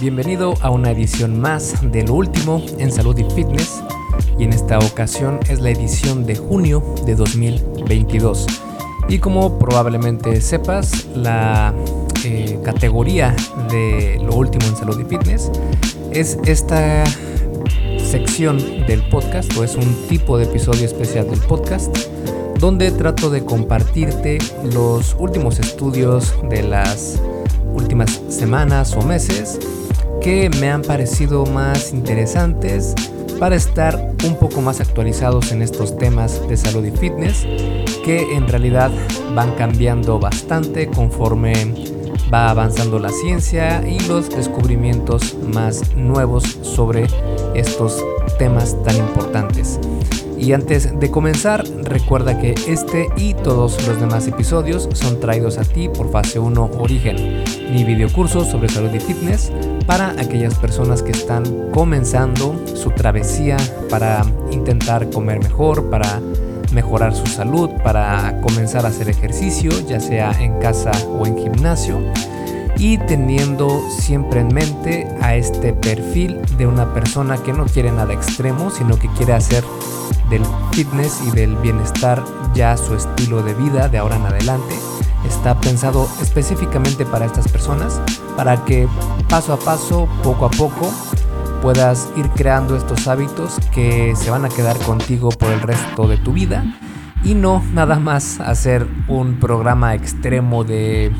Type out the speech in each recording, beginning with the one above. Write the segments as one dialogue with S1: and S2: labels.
S1: Bienvenido a una edición más de lo último en salud y fitness y en esta ocasión es la edición de junio de 2022. Y como probablemente sepas, la eh, categoría de lo último en salud y fitness es esta sección del podcast o es un tipo de episodio especial del podcast donde trato de compartirte los últimos estudios de las últimas semanas o meses que me han parecido más interesantes para estar un poco más actualizados en estos temas de salud y fitness que en realidad van cambiando bastante conforme va avanzando la ciencia y los descubrimientos más nuevos sobre estos temas tan importantes. Y antes de comenzar, recuerda que este y todos los demás episodios son traídos a ti por Fase 1 Origen, mi videocurso sobre salud y fitness para aquellas personas que están comenzando su travesía para intentar comer mejor, para mejorar su salud, para comenzar a hacer ejercicio, ya sea en casa o en gimnasio. Y teniendo siempre en mente a este perfil de una persona que no quiere nada extremo, sino que quiere hacer del fitness y del bienestar ya su estilo de vida de ahora en adelante. Está pensado específicamente para estas personas, para que paso a paso, poco a poco, puedas ir creando estos hábitos que se van a quedar contigo por el resto de tu vida y no nada más hacer un programa extremo de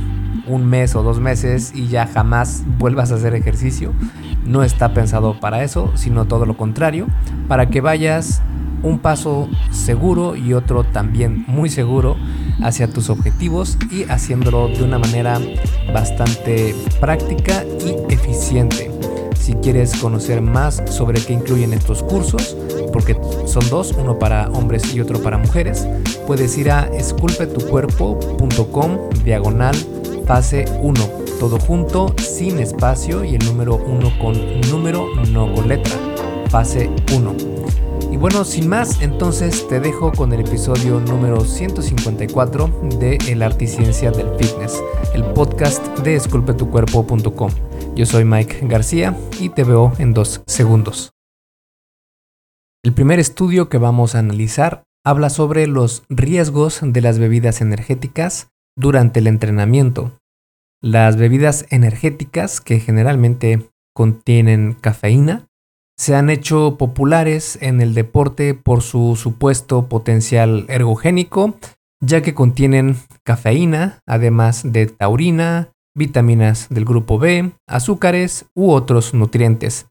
S1: un mes o dos meses y ya jamás vuelvas a hacer ejercicio. No está pensado para eso, sino todo lo contrario, para que vayas un paso seguro y otro también muy seguro hacia tus objetivos y haciéndolo de una manera bastante práctica y eficiente. Si quieres conocer más sobre qué incluyen estos cursos, porque son dos, uno para hombres y otro para mujeres, puedes ir a esculpetucuerpo.com diagonal fase 1, todo junto, sin espacio y el número 1 con número, no con letra, fase 1. Y bueno, sin más, entonces te dejo con el episodio número 154 de El Arte y Ciencia del Fitness, el podcast de esculpetucuerpo.com. Yo soy Mike García y te veo en dos segundos. El primer estudio que vamos a analizar habla sobre los riesgos de las bebidas energéticas durante el entrenamiento. Las bebidas energéticas, que generalmente contienen cafeína, se han hecho populares en el deporte por su supuesto potencial ergogénico, ya que contienen cafeína, además de taurina, vitaminas del grupo B, azúcares u otros nutrientes.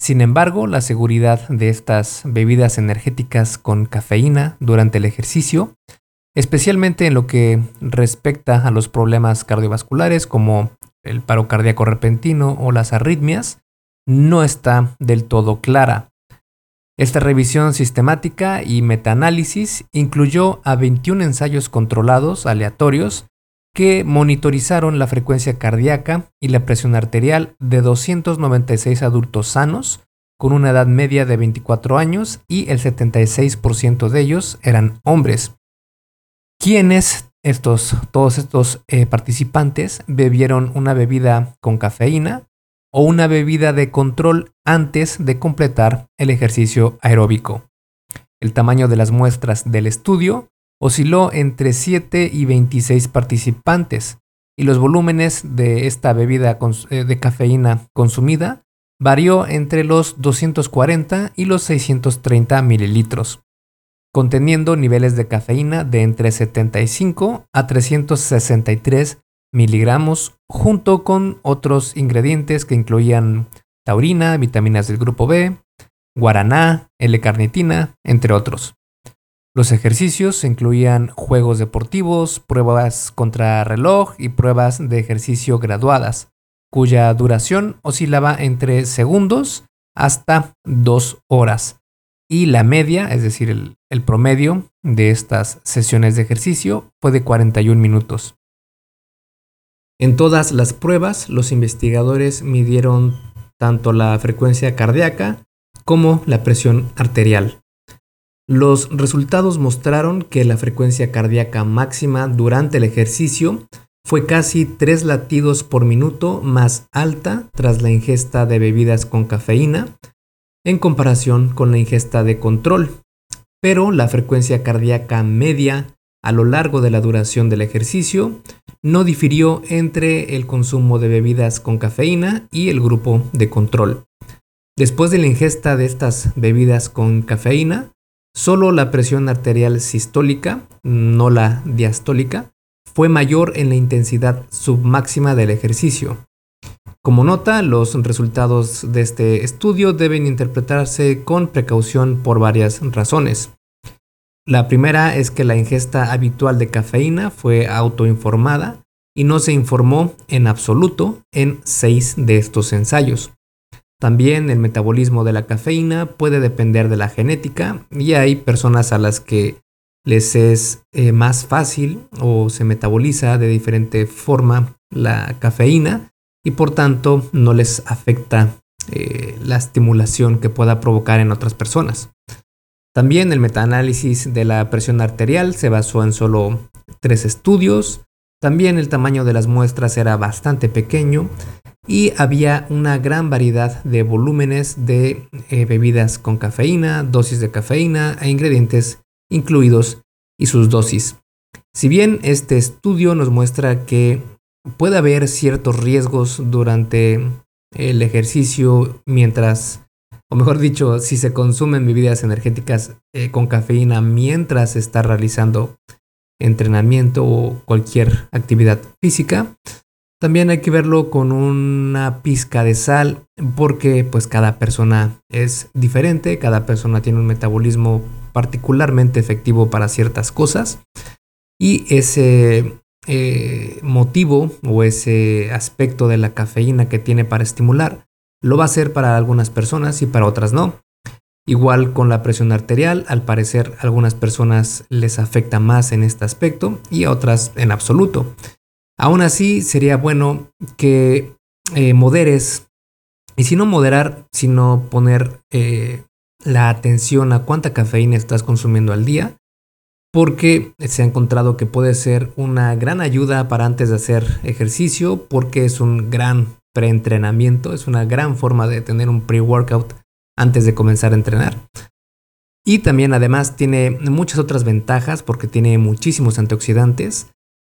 S1: Sin embargo, la seguridad de estas bebidas energéticas con cafeína durante el ejercicio especialmente en lo que respecta a los problemas cardiovasculares como el paro cardíaco repentino o las arritmias, no está del todo clara. Esta revisión sistemática y metaanálisis incluyó a 21 ensayos controlados aleatorios que monitorizaron la frecuencia cardíaca y la presión arterial de 296 adultos sanos con una edad media de 24 años y el 76% de ellos eran hombres quienes estos, todos estos eh, participantes bebieron una bebida con cafeína o una bebida de control antes de completar el ejercicio aeróbico. El tamaño de las muestras del estudio osciló entre 7 y 26 participantes y los volúmenes de esta bebida eh, de cafeína consumida varió entre los 240 y los 630 mililitros conteniendo niveles de cafeína de entre 75 a 363 miligramos, junto con otros ingredientes que incluían taurina, vitaminas del grupo B, guaraná, L-carnitina, entre otros. Los ejercicios incluían juegos deportivos, pruebas contra reloj y pruebas de ejercicio graduadas, cuya duración oscilaba entre segundos hasta dos horas, y la media, es decir, el, promedio de estas sesiones de ejercicio fue de 41 minutos. En todas las pruebas, los investigadores midieron tanto la frecuencia cardíaca como la presión arterial. Los resultados mostraron que la frecuencia cardíaca máxima durante el ejercicio fue casi 3 latidos por minuto más alta tras la ingesta de bebidas con cafeína en comparación con la ingesta de control, pero la frecuencia cardíaca media a lo largo de la duración del ejercicio no difirió entre el consumo de bebidas con cafeína y el grupo de control. Después de la ingesta de estas bebidas con cafeína, solo la presión arterial sistólica, no la diastólica, fue mayor en la intensidad submáxima del ejercicio. Como nota, los resultados de este estudio deben interpretarse con precaución por varias razones. La primera es que la ingesta habitual de cafeína fue autoinformada y no se informó en absoluto en seis de estos ensayos. También el metabolismo de la cafeína puede depender de la genética y hay personas a las que les es eh, más fácil o se metaboliza de diferente forma la cafeína y por tanto no les afecta eh, la estimulación que pueda provocar en otras personas. También el metaanálisis de la presión arterial se basó en solo tres estudios. También el tamaño de las muestras era bastante pequeño y había una gran variedad de volúmenes de eh, bebidas con cafeína, dosis de cafeína e ingredientes incluidos y sus dosis. Si bien este estudio nos muestra que puede haber ciertos riesgos durante el ejercicio mientras, o mejor dicho, si se consumen bebidas energéticas eh, con cafeína mientras se está realizando entrenamiento o cualquier actividad física, también hay que verlo con una pizca de sal porque pues cada persona es diferente, cada persona tiene un metabolismo particularmente efectivo para ciertas cosas y ese eh, motivo o ese aspecto de la cafeína que tiene para estimular lo va a hacer para algunas personas y para otras no. Igual con la presión arterial, al parecer algunas personas les afecta más en este aspecto y a otras en absoluto. Aún así, sería bueno que eh, moderes, y si no moderar, sino poner eh, la atención a cuánta cafeína estás consumiendo al día, porque se ha encontrado que puede ser una gran ayuda para antes de hacer ejercicio, porque es un gran preentrenamiento, es una gran forma de tener un pre-workout antes de comenzar a entrenar. Y también además tiene muchas otras ventajas porque tiene muchísimos antioxidantes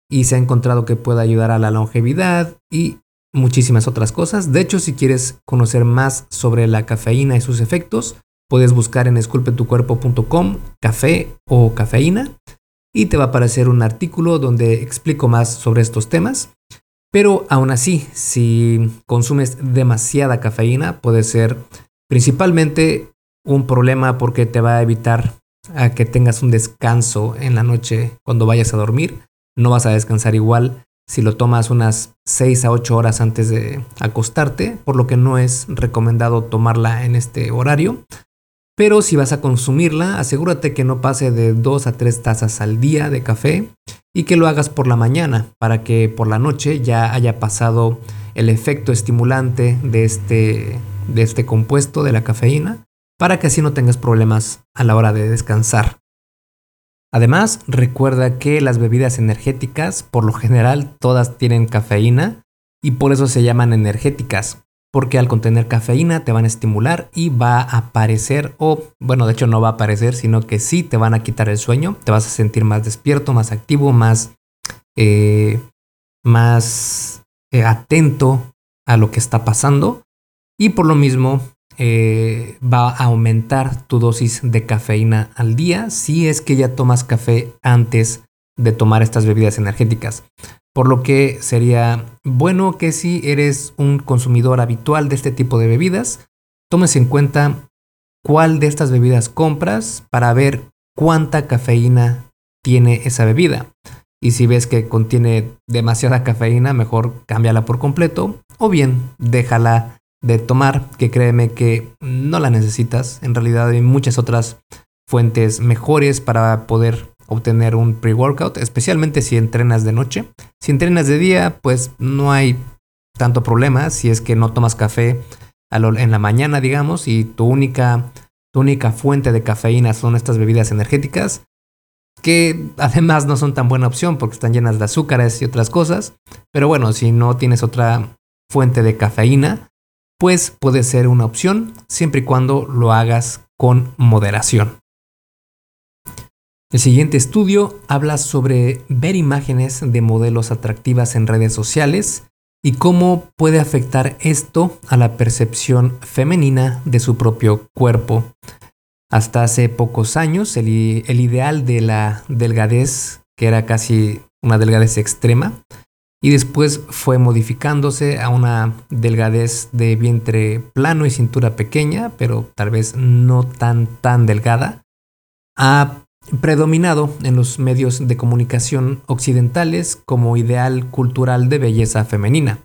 S1: y se ha encontrado que puede ayudar a la longevidad y muchísimas otras cosas. De hecho, si quieres conocer más sobre la cafeína y sus efectos, puedes buscar en esculpetucuerpo.com café o cafeína y te va a aparecer un artículo donde explico más sobre estos temas. Pero aún así, si consumes demasiada cafeína, puede ser principalmente un problema porque te va a evitar que tengas un descanso en la noche cuando vayas a dormir no vas a descansar igual si lo tomas unas 6 a 8 horas antes de acostarte, por lo que no es recomendado tomarla en este horario. Pero si vas a consumirla, asegúrate que no pase de 2 a 3 tazas al día de café y que lo hagas por la mañana para que por la noche ya haya pasado el efecto estimulante de este, de este compuesto de la cafeína para que así no tengas problemas a la hora de descansar. Además, recuerda que las bebidas energéticas, por lo general, todas tienen cafeína y por eso se llaman energéticas, porque al contener cafeína te van a estimular y va a aparecer, o bueno, de hecho no va a aparecer, sino que sí te van a quitar el sueño, te vas a sentir más despierto, más activo, más, eh, más eh, atento a lo que está pasando y por lo mismo eh, va a aumentar tu dosis de cafeína al día si es que ya tomas café antes de tomar estas bebidas energéticas. Por lo que sería bueno que si eres un consumidor habitual de este tipo de bebidas, tomes en cuenta cuál de estas bebidas compras para ver cuánta cafeína tiene esa bebida. Y si ves que contiene demasiada cafeína, mejor cámbiala por completo o bien déjala de tomar, que créeme que no la necesitas. En realidad hay muchas otras fuentes mejores para poder obtener un pre-workout, especialmente si entrenas de noche. Si entrenas de día, pues no hay tanto problema si es que no tomas café en la mañana, digamos, y tu única, tu única fuente de cafeína son estas bebidas energéticas. que además no son tan buena opción porque están llenas de azúcares y otras cosas. Pero bueno, si no tienes otra fuente de cafeína, pues puede ser una opción siempre y cuando lo hagas con moderación. El siguiente estudio habla sobre ver imágenes de modelos atractivas en redes sociales y cómo puede afectar esto a la percepción femenina de su propio cuerpo. Hasta hace pocos años el, ideal de la delgadez, que era casi una delgadez extrema, y después fue modificándose a una delgadez de vientre plano y cintura pequeña, pero tal vez no tan tan delgada, ha predominado en los medios de comunicación occidentales como ideal cultural de belleza femenina.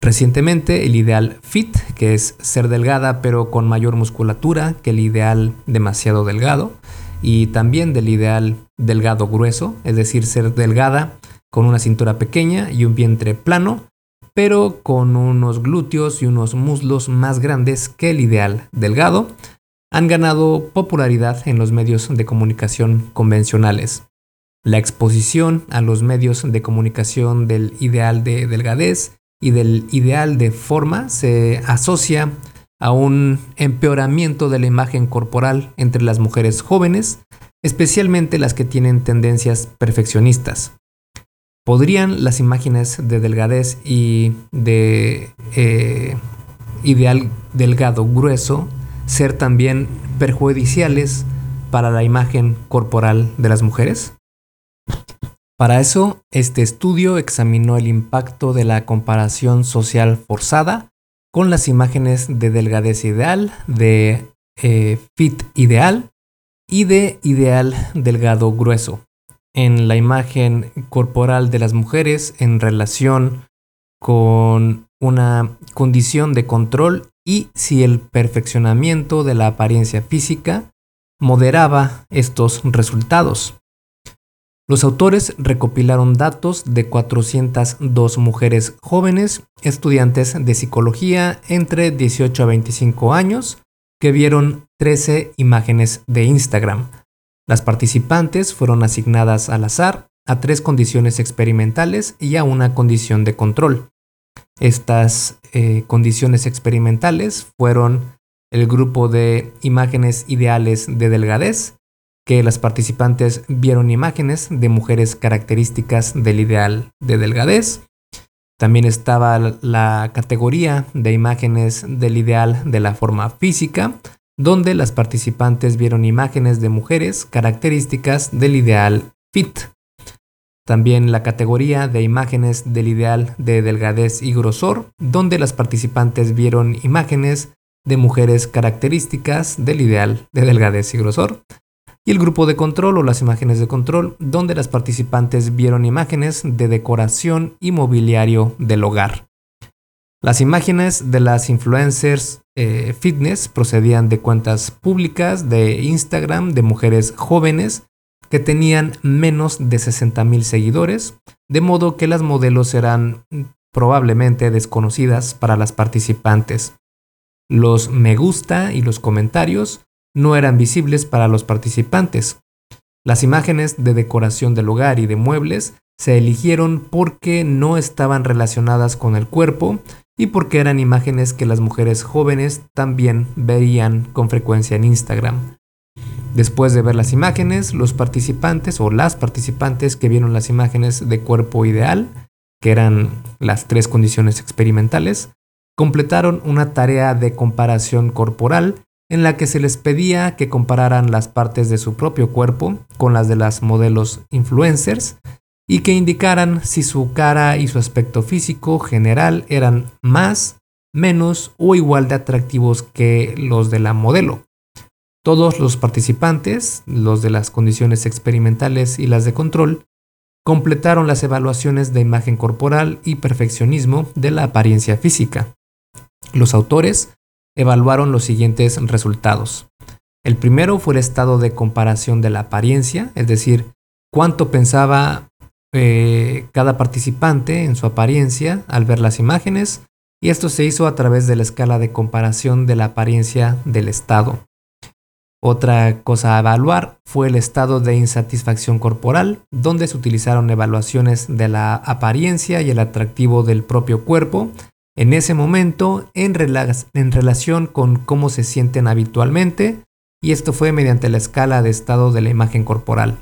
S1: Recientemente el ideal fit, que es ser delgada pero con mayor musculatura que el ideal demasiado delgado, y también del ideal delgado grueso, es decir, ser delgada con una cintura pequeña y un vientre plano, pero con unos glúteos y unos muslos más grandes que el ideal delgado, han ganado popularidad en los medios de comunicación convencionales. La exposición a los medios de comunicación del ideal de delgadez y del ideal de forma se asocia a un empeoramiento de la imagen corporal entre las mujeres jóvenes, especialmente las que tienen tendencias perfeccionistas. ¿Podrían las imágenes de delgadez y de eh, ideal delgado grueso ser también perjudiciales para la imagen corporal de las mujeres? Para eso, este estudio examinó el impacto de la comparación social forzada con las imágenes de delgadez ideal, de eh, fit ideal y de ideal delgado grueso en la imagen corporal de las mujeres en relación con una condición de control y si el perfeccionamiento de la apariencia física moderaba estos resultados. Los autores recopilaron datos de 402 mujeres jóvenes, estudiantes de psicología entre 18 a 25 años, que vieron 13 imágenes de Instagram, las participantes fueron asignadas al azar a tres condiciones experimentales y a una condición de control. Estas eh, condiciones experimentales fueron el grupo de imágenes ideales de delgadez, que las participantes vieron imágenes de mujeres características del ideal de delgadez. También estaba la categoría de imágenes del ideal de la forma física, donde las participantes vieron imágenes de mujeres características del ideal fit. También la categoría de imágenes del ideal de delgadez y grosor, donde las participantes vieron imágenes de mujeres características del ideal de delgadez y grosor. Y el grupo de control o las imágenes de control, donde las participantes vieron imágenes de decoración y mobiliario del hogar. Las imágenes de las influencers eh, fitness procedían de cuentas públicas de Instagram de mujeres jóvenes que tenían menos de 60 mil seguidores, de modo que las modelos eran probablemente desconocidas para las participantes. Los me gusta y los comentarios no eran visibles para los participantes. Las imágenes de decoración del hogar y de muebles se eligieron porque no estaban relacionadas con el cuerpo y porque eran imágenes que las mujeres jóvenes también veían con frecuencia en Instagram. Después de ver las imágenes, los participantes o las participantes que vieron las imágenes de cuerpo ideal, que eran las tres condiciones experimentales, completaron una tarea de comparación corporal en la que se les pedía que compararan las partes de su propio cuerpo con las de las modelos influencers y que indicaran si su cara y su aspecto físico general eran más, menos o igual de atractivos que los de la modelo. Todos los participantes, los de las condiciones experimentales y las de control, completaron las evaluaciones de imagen corporal y perfeccionismo de la apariencia física. Los autores evaluaron los siguientes resultados. El primero fue el estado de comparación de la apariencia, es decir, cuánto pensaba eh, cada participante en su apariencia al ver las imágenes y esto se hizo a través de la escala de comparación de la apariencia del estado. Otra cosa a evaluar fue el estado de insatisfacción corporal, donde se utilizaron evaluaciones de la apariencia y el atractivo del propio cuerpo en ese momento en, relación con cómo se sienten habitualmente, y esto fue mediante la escala de estado de la imagen corporal.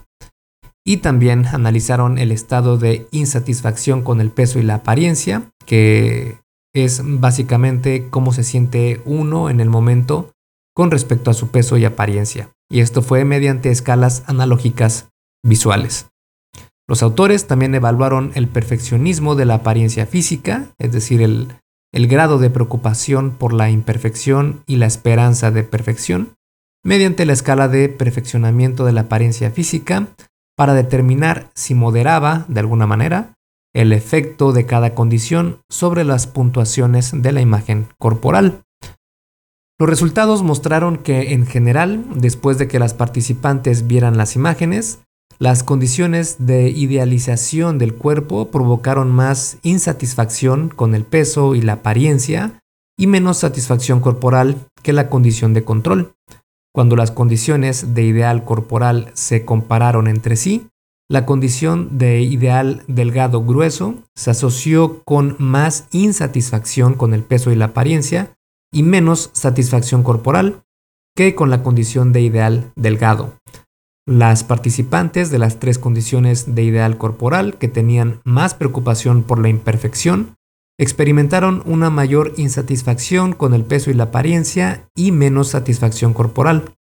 S1: Y también analizaron el estado de insatisfacción con el peso y la apariencia, que es básicamente cómo se siente uno en el momento con respecto a su peso y apariencia, y esto fue mediante escalas analógicas visuales. Los autores también evaluaron el perfeccionismo de la apariencia física, es decir, el, grado de preocupación por la imperfección y la esperanza de perfección, mediante la escala de perfeccionamiento de la apariencia física, para determinar si moderaba, de alguna manera, el efecto de cada condición sobre las puntuaciones de la imagen corporal. Los resultados mostraron que, en general, después de que las participantes vieran las imágenes, las condiciones de idealización del cuerpo provocaron más insatisfacción con el peso y la apariencia y menos satisfacción corporal que la condición de control. Cuando las condiciones de ideal corporal se compararon entre sí, la condición de ideal delgado grueso se asoció con más insatisfacción con el peso y la apariencia y menos satisfacción corporal que con la condición de ideal delgado. Las participantes de las tres condiciones de ideal corporal que tenían más preocupación por la imperfección experimentaron una mayor insatisfacción con el peso y la apariencia y menos satisfacción corporal.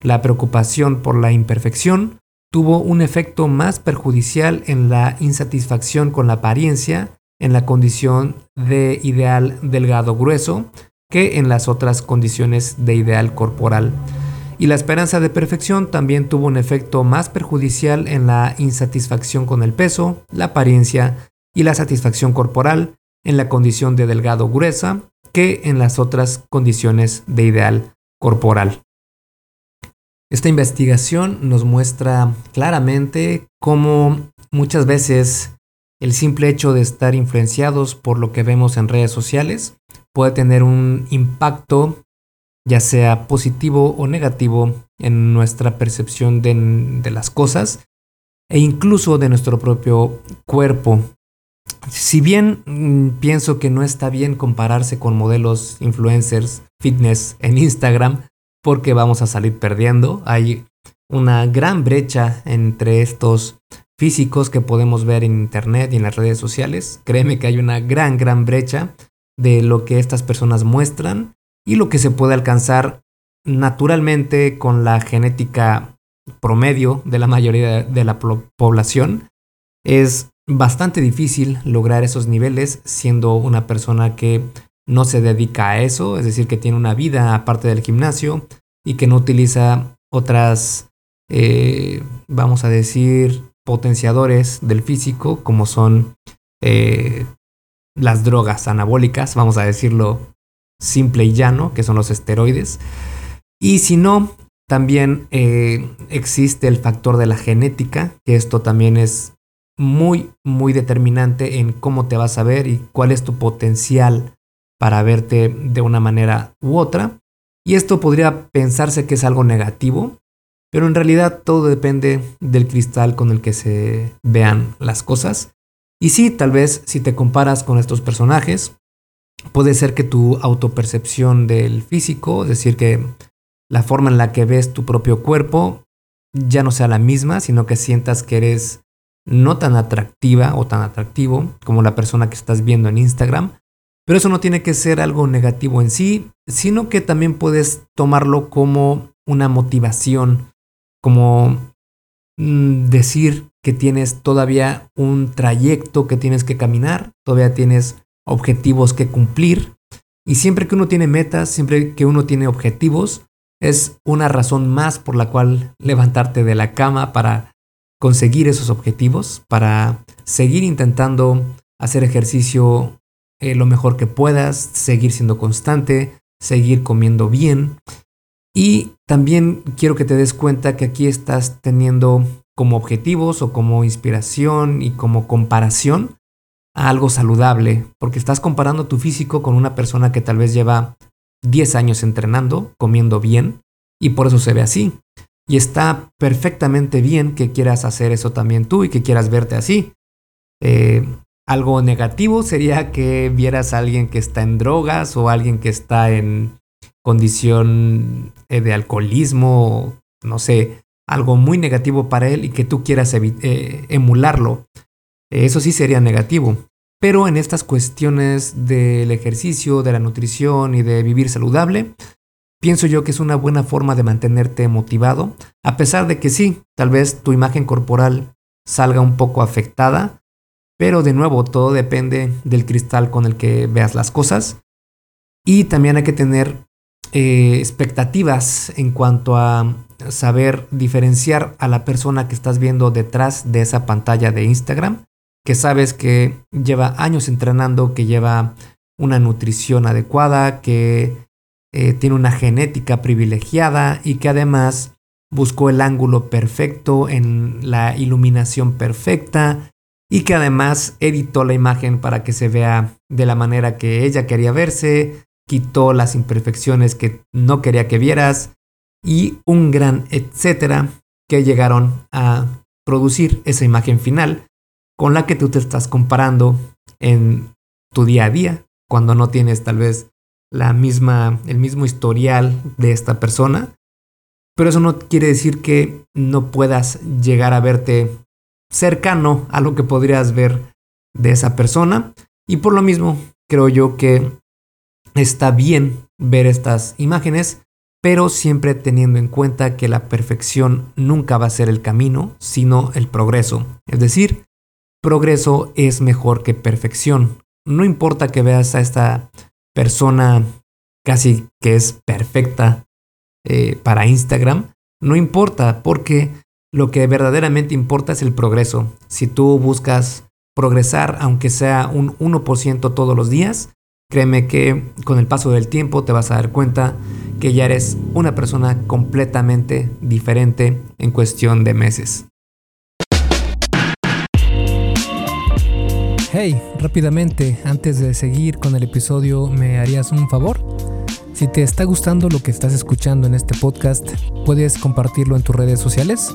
S1: La preocupación por la imperfección tuvo un efecto más perjudicial en la insatisfacción con la apariencia en la condición de ideal delgado grueso que en las otras condiciones de ideal corporal. Y la esperanza de perfección también tuvo un efecto más perjudicial en la insatisfacción con el peso, la apariencia y la satisfacción corporal en la condición de delgado gruesa que en las otras condiciones de ideal corporal. Esta investigación nos muestra claramente cómo muchas veces el simple hecho de estar influenciados por lo que vemos en redes sociales puede tener un impacto, ya sea positivo o negativo, en nuestra percepción de, las cosas e incluso de nuestro propio cuerpo. Si bien mm, pienso que no está bien compararse con modelos influencers fitness en Instagram, porque vamos a salir perdiendo, hay una gran brecha entre estos físicos que podemos ver en internet y en las redes sociales. Créeme que hay una gran, gran brecha de lo que estas personas muestran y lo que se puede alcanzar naturalmente con la genética promedio de la mayoría de la población. Es bastante difícil lograr esos niveles siendo una persona que no se dedica a eso, es decir, que tiene una vida aparte del gimnasio y que no utiliza otras, eh, vamos a decir, potenciadores del físico como son eh, las drogas anabólicas, vamos a decirlo simple y llano, que son los esteroides. Y si no, también eh, existe el factor de la genética, que esto también es muy, muy determinante en cómo te vas a ver y cuál es tu potencial para verte de una manera u otra. Y esto podría pensarse que es algo negativo, pero en realidad todo depende del cristal con el que se vean las cosas. Y sí, tal vez si te comparas con estos personajes, puede ser que tu autopercepción del físico, es decir, que la forma en la que ves tu propio cuerpo, ya no sea la misma, sino que sientas que eres no tan atractiva o tan atractivo como la persona que estás viendo en Instagram. Pero eso no tiene que ser algo negativo en sí, sino que también puedes tomarlo como una motivación, como decir, que tienes todavía un trayecto que tienes que caminar, todavía tienes objetivos que cumplir. Y siempre que uno tiene metas, siempre que uno tiene objetivos, es una razón más por la cual levantarte de la cama para conseguir esos objetivos, para seguir intentando hacer ejercicio eh, lo mejor que puedas, seguir siendo constante, seguir comiendo bien. Y también quiero que te des cuenta que aquí estás teniendo como objetivos o como inspiración y como comparación a algo saludable, porque estás comparando tu físico con una persona que tal vez lleva 10 años entrenando, comiendo bien y por eso se ve así. Y está perfectamente bien que quieras hacer eso también tú y que quieras verte así. Eh, algo negativo sería que vieras a alguien que está en drogas o alguien que está en condición eh, de alcoholismo, no sé, algo muy negativo para él y que tú quieras eh, emularlo. Eso sí sería negativo. Pero en estas cuestiones del ejercicio, de la nutrición y de vivir saludable, pienso yo que es una buena forma de mantenerte motivado, a pesar de que sí, tal vez tu imagen corporal salga un poco afectada, pero de nuevo todo depende del cristal con el que veas las cosas. Y también hay que tener eh, expectativas en cuanto a saber diferenciar a la persona que estás viendo detrás de esa pantalla de Instagram que sabes que lleva años entrenando, que lleva una nutrición adecuada, que eh, tiene una genética privilegiada y que además buscó el ángulo perfecto en la iluminación perfecta y que además editó la imagen para que se vea de la manera que ella quería verse, quitó las imperfecciones que no quería que vieras y un gran etcétera que llegaron a producir esa imagen final con la que tú te estás comparando en tu día a día, cuando no tienes tal vez la misma, el mismo historial de esta persona. Pero eso no quiere decir que no puedas llegar a verte cercano a lo que podrías ver de esa persona. Y por lo mismo, creo yo que está bien ver estas imágenes, pero siempre teniendo en cuenta que la perfección nunca va a ser el camino, sino el progreso. Es decir, progreso es mejor que perfección. No importa que veas a esta persona casi que es perfecta eh, para Instagram, no importa porque lo que verdaderamente importa es el progreso. Si tú buscas progresar, aunque sea un 1% todos los días, créeme que con el paso del tiempo te vas a dar cuenta que ya eres una persona completamente diferente en cuestión de meses.
S2: Hey, rápidamente, antes de seguir con el episodio, ¿me harías un favor? Si te está gustando lo que estás escuchando en este podcast, puedes compartirlo en tus redes sociales.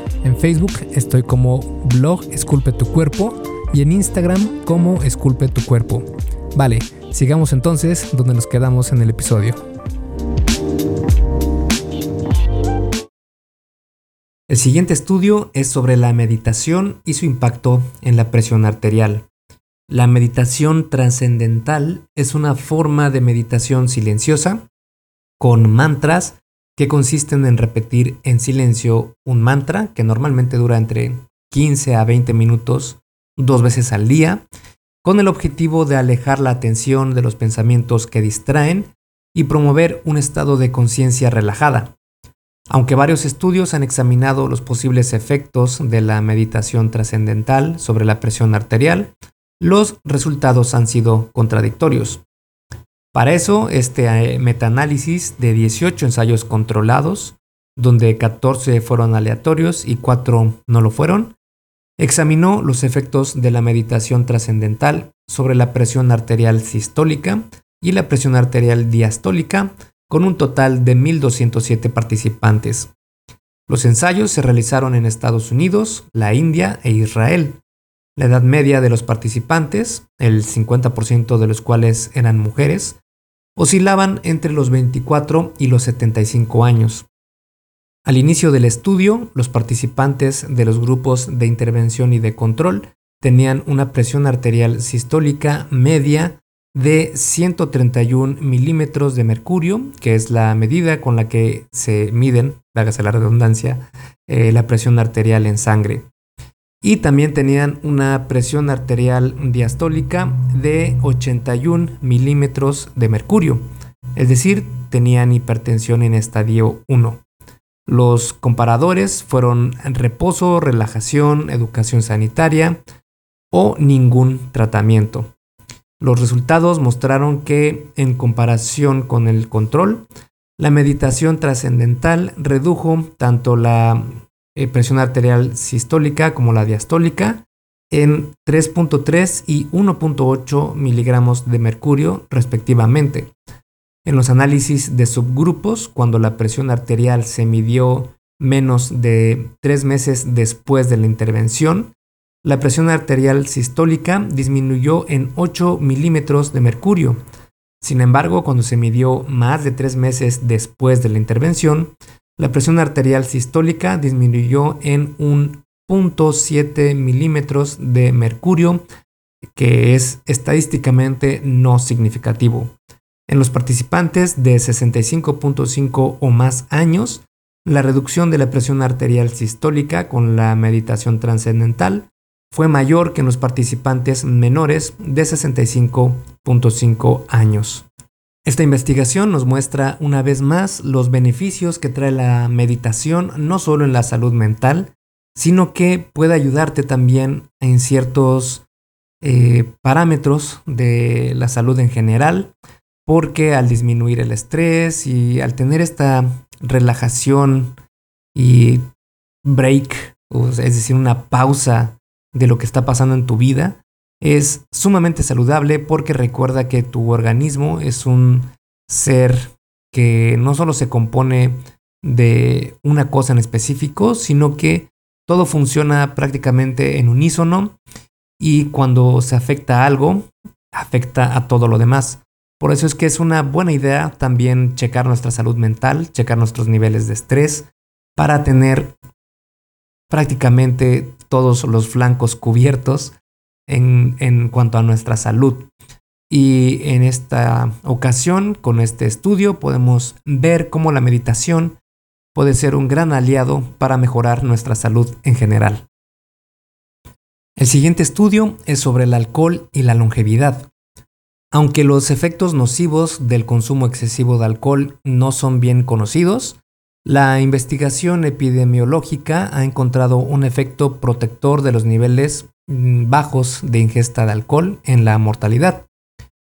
S2: En Facebook estoy como blog Esculpe tu cuerpo y en Instagram como Esculpe tu cuerpo. Vale, sigamos entonces donde nos quedamos en el episodio.
S1: El siguiente estudio es sobre la meditación y su impacto en la presión arterial. La meditación trascendental es una forma de meditación silenciosa con mantras que consisten en repetir en silencio un mantra que normalmente dura entre 15 a 20 minutos dos veces al día, con el objetivo de alejar la atención de los pensamientos que distraen y promover un estado de conciencia relajada. Aunque varios estudios han examinado los posibles efectos de la meditación trascendental sobre la presión arterial, los resultados han sido contradictorios. Para eso, este eh, metaanálisis de 18 ensayos controlados, donde 14 fueron aleatorios y 4 no lo fueron, examinó los efectos de la meditación trascendental sobre la presión arterial sistólica y la presión arterial diastólica con un total de 1.207 participantes. Los ensayos se realizaron en Estados Unidos, la India e Israel. La edad media de los participantes, el 50% de los cuales eran mujeres, oscilaban entre los 24 y los 75 años. Al inicio del estudio, los participantes de los grupos de intervención y de control tenían una presión arterial sistólica media de 131 milímetros de mercurio, que es la medida con la que se miden, hágase la redundancia, eh, la presión arterial en sangre. Y también tenían una presión arterial diastólica de 81 milímetros de mercurio, es decir, tenían hipertensión en estadio 1. Los comparadores fueron reposo, relajación, educación sanitaria o ningún tratamiento. Los resultados mostraron que, en comparación con el control, la meditación trascendental redujo tanto la eh, presión arterial sistólica como la diastólica en 3.3 y 1.8 miligramos de mercurio respectivamente. En los análisis de subgrupos, cuando la presión arterial se midió menos de tres meses después de la intervención, la presión arterial sistólica disminuyó en 8 milímetros de mercurio. Sin embargo, cuando se midió más de tres meses después de la intervención, la presión arterial sistólica disminuyó en un 0.7 milímetros de mercurio, que es estadísticamente no significativo. En los participantes de 65.5 o más años, la reducción de la presión arterial sistólica con la meditación trascendental fue mayor que en los participantes menores de 65.5 años. Esta investigación nos muestra una vez más los beneficios que trae la meditación no solo en la salud mental, sino que puede ayudarte también en ciertos eh, parámetros de la salud en general, porque al disminuir el estrés y al tener esta relajación y break, es decir, una pausa de lo que está pasando en tu vida, es sumamente saludable porque recuerda que tu organismo es un ser que no solo se compone de una cosa en específico, sino que todo funciona prácticamente en unísono y cuando se afecta a algo, afecta a todo lo demás. Por eso es que es una buena idea también checar nuestra salud mental, checar nuestros niveles de estrés para tener prácticamente todos los flancos cubiertos en, cuanto a nuestra salud. Y en esta ocasión, con este estudio, podemos ver cómo la meditación puede ser un gran aliado para mejorar nuestra salud en general. El siguiente estudio es sobre el alcohol y la longevidad. Aunque los efectos nocivos del consumo excesivo de alcohol no son bien conocidos, la investigación epidemiológica ha encontrado un efecto protector de los niveles bajos de ingesta de alcohol en la mortalidad.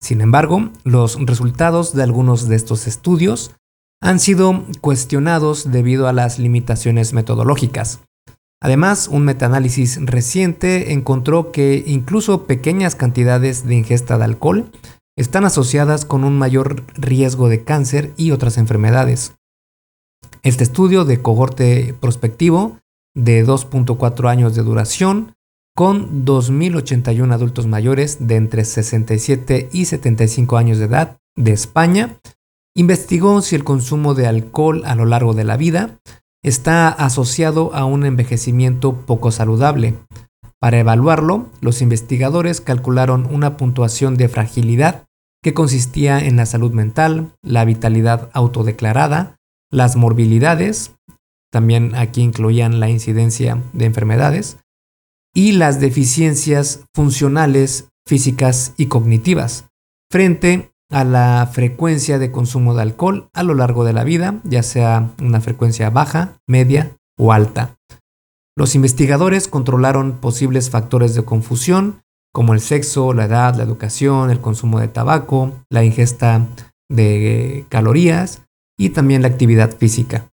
S1: Sin embargo, los resultados de algunos de estos estudios han sido cuestionados debido a las limitaciones metodológicas. Además, un metaanálisis reciente encontró que incluso pequeñas cantidades de ingesta de alcohol están asociadas con un mayor riesgo de cáncer y otras enfermedades. Este estudio de cohorte prospectivo de 2.4 años de duración con 2.081 adultos mayores de entre 67 y 75 años de edad de España investigó si el consumo de alcohol a lo largo de la vida está asociado a un envejecimiento poco saludable. Para evaluarlo, los investigadores calcularon una puntuación de fragilidad que consistía en la salud mental, la vitalidad autodeclarada, las morbilidades, también aquí incluían la incidencia de enfermedades, y las deficiencias funcionales, físicas y cognitivas, frente a la frecuencia de consumo de alcohol a lo largo de la vida, ya sea una frecuencia baja, media o alta. Los investigadores controlaron posibles factores de confusión como el sexo, la edad, la educación, el consumo de tabaco, la ingesta de calorías y también la actividad física.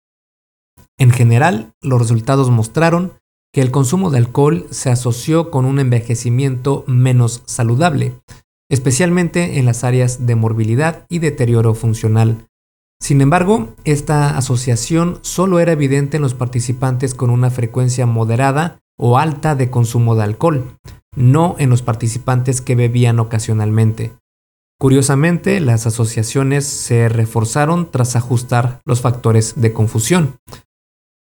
S1: En general, los resultados mostraron que el consumo de alcohol se asoció con un envejecimiento menos saludable, especialmente en las áreas de morbilidad y deterioro funcional. Sin embargo, esta asociación solo era evidente en los participantes con una frecuencia moderada o alta de consumo de alcohol, no en los participantes que bebían ocasionalmente. Curiosamente, las asociaciones se reforzaron tras ajustar los factores de confusión.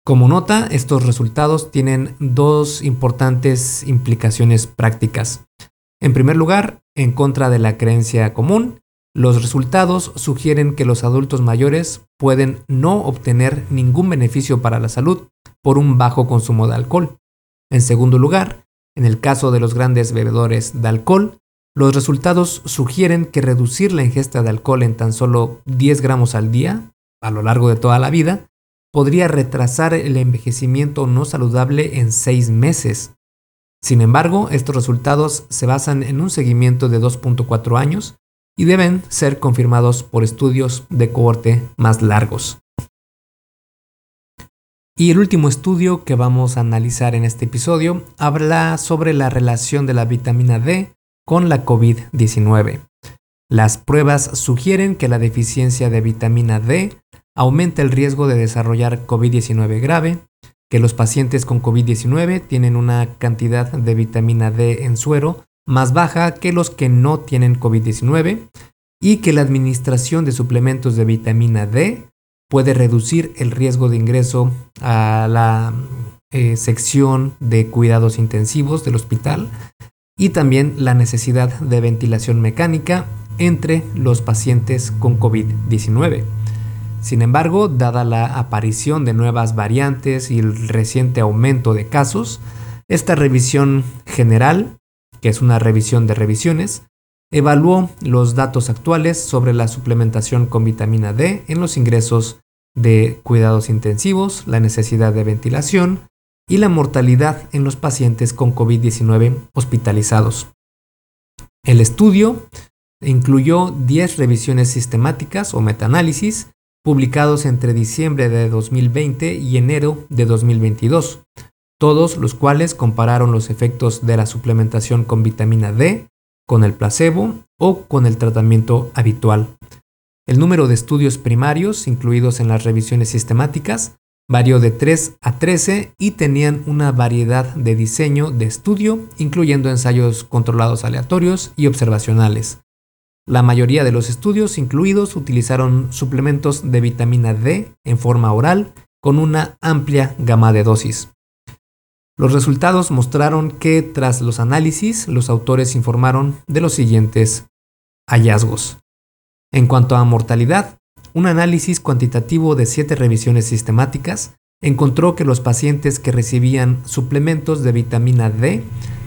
S1: Como nota, estos resultados tienen dos importantes implicaciones prácticas. En primer lugar, en contra de la creencia común, los resultados sugieren que los adultos mayores pueden no obtener ningún beneficio para la salud por un bajo consumo de alcohol. En segundo lugar, en el caso de los grandes bebedores de alcohol, los resultados sugieren que reducir la ingesta de alcohol en tan solo 10 gramos al día, a lo largo de toda la vida, podría retrasar el envejecimiento no saludable en seis meses. Sin embargo, estos resultados se basan en un seguimiento de 2.4 años y deben ser confirmados por estudios de cohorte más largos. Y el último estudio que vamos a analizar en este episodio habla sobre la relación de la vitamina D con la COVID-19. Las pruebas sugieren que la deficiencia de vitamina D aumenta el riesgo de desarrollar COVID-19 grave, que los pacientes con COVID-19 tienen una cantidad de vitamina D en suero más baja que los que no tienen COVID-19 y que la administración de suplementos de vitamina D puede reducir el riesgo de ingreso a la eh, sección de cuidados intensivos del hospital y también la necesidad de ventilación mecánica entre los pacientes con COVID-19. Sin embargo, dada la aparición de nuevas variantes y el reciente aumento de casos, esta revisión general, que es una revisión de revisiones, evaluó los datos actuales sobre la suplementación con vitamina D en los ingresos de cuidados intensivos, la necesidad de ventilación y la mortalidad en los pacientes con COVID-19 hospitalizados. El estudio incluyó 10 revisiones sistemáticas o metaanálisis publicados entre diciembre de 2020 y enero de 2022, todos los cuales compararon los efectos de la suplementación con vitamina D con el placebo o con el tratamiento habitual. El número de estudios primarios incluidos en las revisiones sistemáticas varió de 3 a 13 y tenían una variedad de diseño de estudio, incluyendo ensayos controlados aleatorios y observacionales. La mayoría de los estudios incluidos utilizaron suplementos de vitamina D en forma oral con una amplia gama de dosis. Los resultados mostraron que tras los análisis los autores informaron de los siguientes hallazgos. En cuanto a mortalidad, un análisis cuantitativo de siete revisiones sistemáticas encontró que los pacientes que recibían suplementos de vitamina D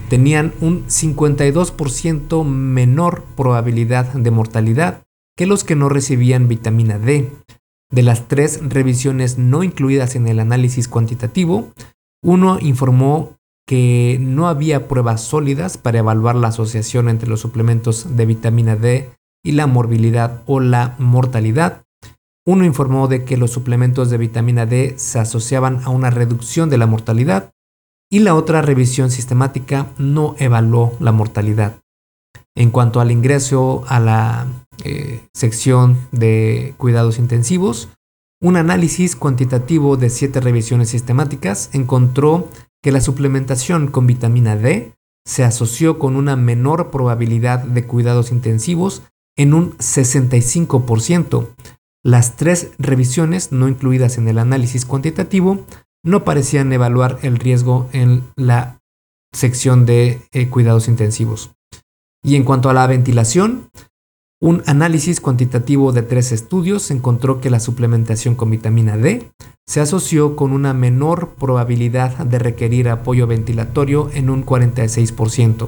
S1: tenían un 52% menor probabilidad de mortalidad que los que no recibían vitamina D. De las tres revisiones no incluidas en el análisis cuantitativo, uno informó que no había pruebas sólidas para evaluar la asociación entre los suplementos de vitamina D y la morbilidad o la mortalidad. Uno informó de que los suplementos de vitamina D se asociaban a una reducción de la mortalidad y la otra revisión sistemática no evaluó la mortalidad. En cuanto al ingreso a la eh, sección de cuidados intensivos, un análisis cuantitativo de siete revisiones sistemáticas encontró que la suplementación con vitamina D se asoció con una menor probabilidad de cuidados intensivos en un 65%. Las tres revisiones no incluidas en el análisis cuantitativo no parecían evaluar el riesgo en la sección de eh, cuidados intensivos. Y en cuanto a la ventilación, un análisis cuantitativo de tres estudios encontró que la suplementación con vitamina D se asoció con una menor probabilidad de requerir apoyo ventilatorio en un 46%.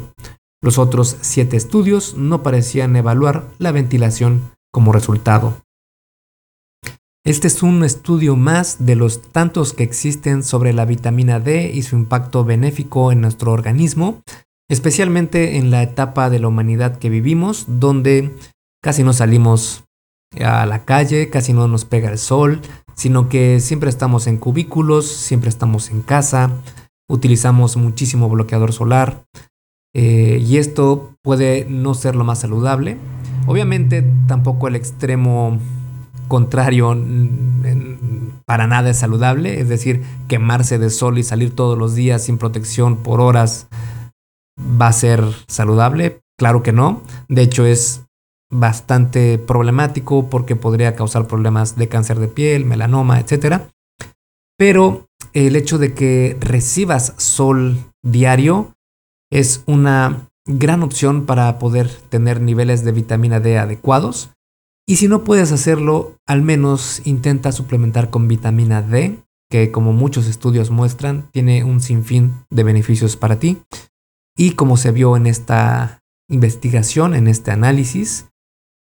S1: Los otros siete estudios no parecían evaluar la ventilación como resultado. Este es un estudio más de los tantos que existen sobre la vitamina D y su impacto benéfico en nuestro organismo, especialmente en la etapa de la humanidad que vivimos, donde casi no salimos a la calle, casi no nos pega el sol, sino que siempre estamos en cubículos, siempre estamos en casa, utilizamos muchísimo bloqueador solar eh, y esto puede no ser lo más saludable. Obviamente tampoco el extremo contrario para nada es saludable, es decir, quemarse de sol y salir todos los días sin protección por horas va a ser saludable, claro que no, de hecho es bastante problemático porque podría causar problemas de cáncer de piel, melanoma, etc. Pero el hecho de que recibas sol diario es una gran opción para poder tener niveles de vitamina D adecuados y si no puedes hacerlo, al menos intenta suplementar con vitamina D, que como muchos estudios muestran, tiene un sinfín de beneficios para ti. Y como se vio en esta investigación, en este análisis,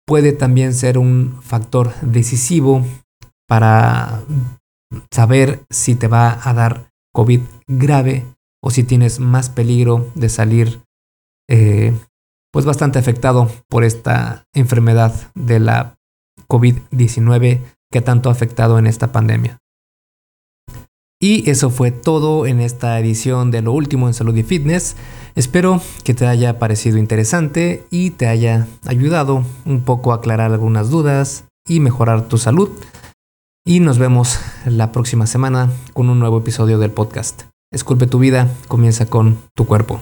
S1: puede también ser un factor decisivo para saber si te va a dar COVID grave o si tienes más peligro de salir eh, pues bastante afectado por esta enfermedad de la COVID-19 que tanto ha afectado en esta pandemia. Y eso fue todo en esta edición de lo último en salud y fitness. Espero que te haya parecido interesante y te haya ayudado un poco a aclarar algunas dudas y mejorar tu salud. Y nos vemos la próxima semana con un nuevo episodio del podcast. Esculpe tu vida, comienza con tu cuerpo.